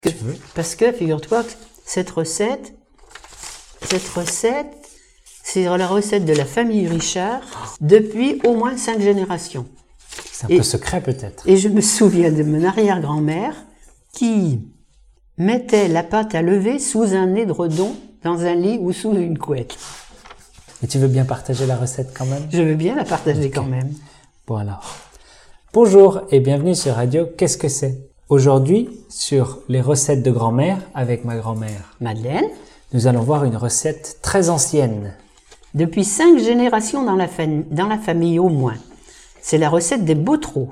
que, parce que figure-toi que cette recette, cette recette, c'est la recette de la famille Richard depuis au moins cinq générations. C'est un peu secret peut-être. Et je me souviens de mon arrière-grand-mère qui mettait la pâte à lever sous un édredon dans un lit ou sous une couette. Et tu veux bien partager la recette quand même? Je veux bien la partager quand même. Bon alors. Bonjour et bienvenue sur Radio Qu'est-ce que c'est? Aujourd'hui, sur les recettes de grand-mère avec ma grand-mère Madeleine, nous allons voir une recette très ancienne. depuis cinq générations dans la, fam- dans la famille au moins. C'est la recette des botreaux.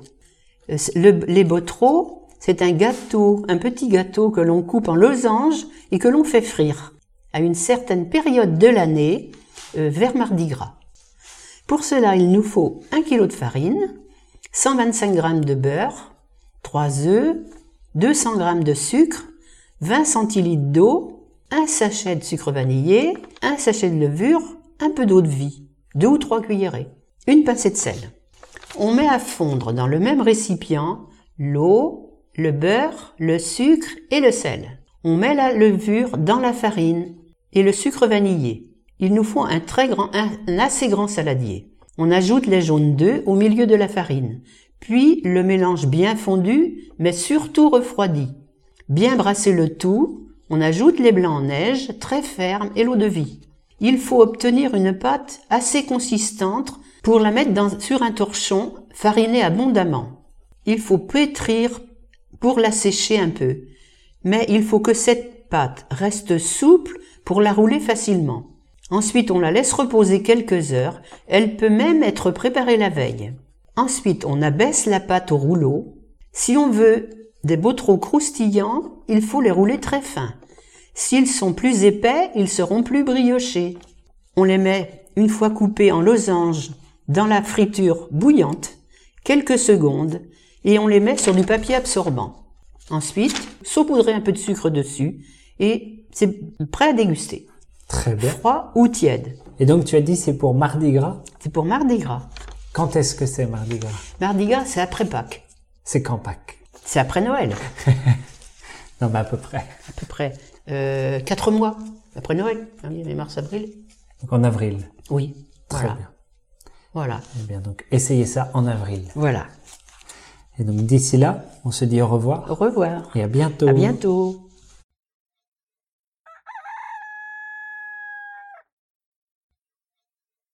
Euh, le- les botreaux, c'est un gâteau, un petit gâteau que l'on coupe en losanges et que l'on fait frire à une certaine période de l'année, euh, vers Mardi Gras. Pour cela, il nous faut 1 kg de farine, 125 g de beurre, 3 œufs, 200 g de sucre, 20 centilitres d'eau, un sachet de sucre vanillé, un sachet de levure, un peu d'eau de vie, deux ou trois cuillerées, une pincée de sel. On met à fondre dans le même récipient l'eau, le beurre, le sucre et le sel. On met la levure dans la farine et le sucre vanillé. Il nous faut un très grand, un, assez grand saladier. On ajoute les jaunes d'œufs au milieu de la farine, puis le mélange bien fondu, mais surtout refroidi. Bien brasser le tout, on ajoute les blancs en neige, très fermes, et l'eau de vie. Il faut obtenir une pâte assez consistante pour la mettre sur un torchon fariné abondamment. Il faut pétrir pour la sécher un peu, mais il faut que cette pâte reste souple pour la rouler facilement. Ensuite, on la laisse reposer quelques heures. Elle peut même être préparée la veille. Ensuite, on abaisse la pâte au rouleau. Si on veut des trop croustillants, il faut les rouler très fins. S'ils sont plus épais, ils seront plus briochés. On les met, une fois coupés en losanges, dans la friture bouillante, quelques secondes, et on les met sur du papier absorbant. Ensuite, saupoudrer un peu de sucre dessus, et c'est prêt à déguster. Très bien. Froid ou tiède. Et donc tu as dit c'est pour Mardi Gras? C'est pour Mardi Gras. Quand est-ce que c'est Mardi Gras? Mardi Gras, c'est après Pâques. C'est quand Pâques? C'est après Noël, Non mais à peu près. à peu près. Euh, quatre mois après Noël. Janvier, mars, avril. Donc en avril. Oui. Très voilà. bien. Voilà. Eh bien donc essayez ça en avril. Voilà. Et donc d'ici là, on se dit au revoir Au revoir. et à bientôt. À bientôt.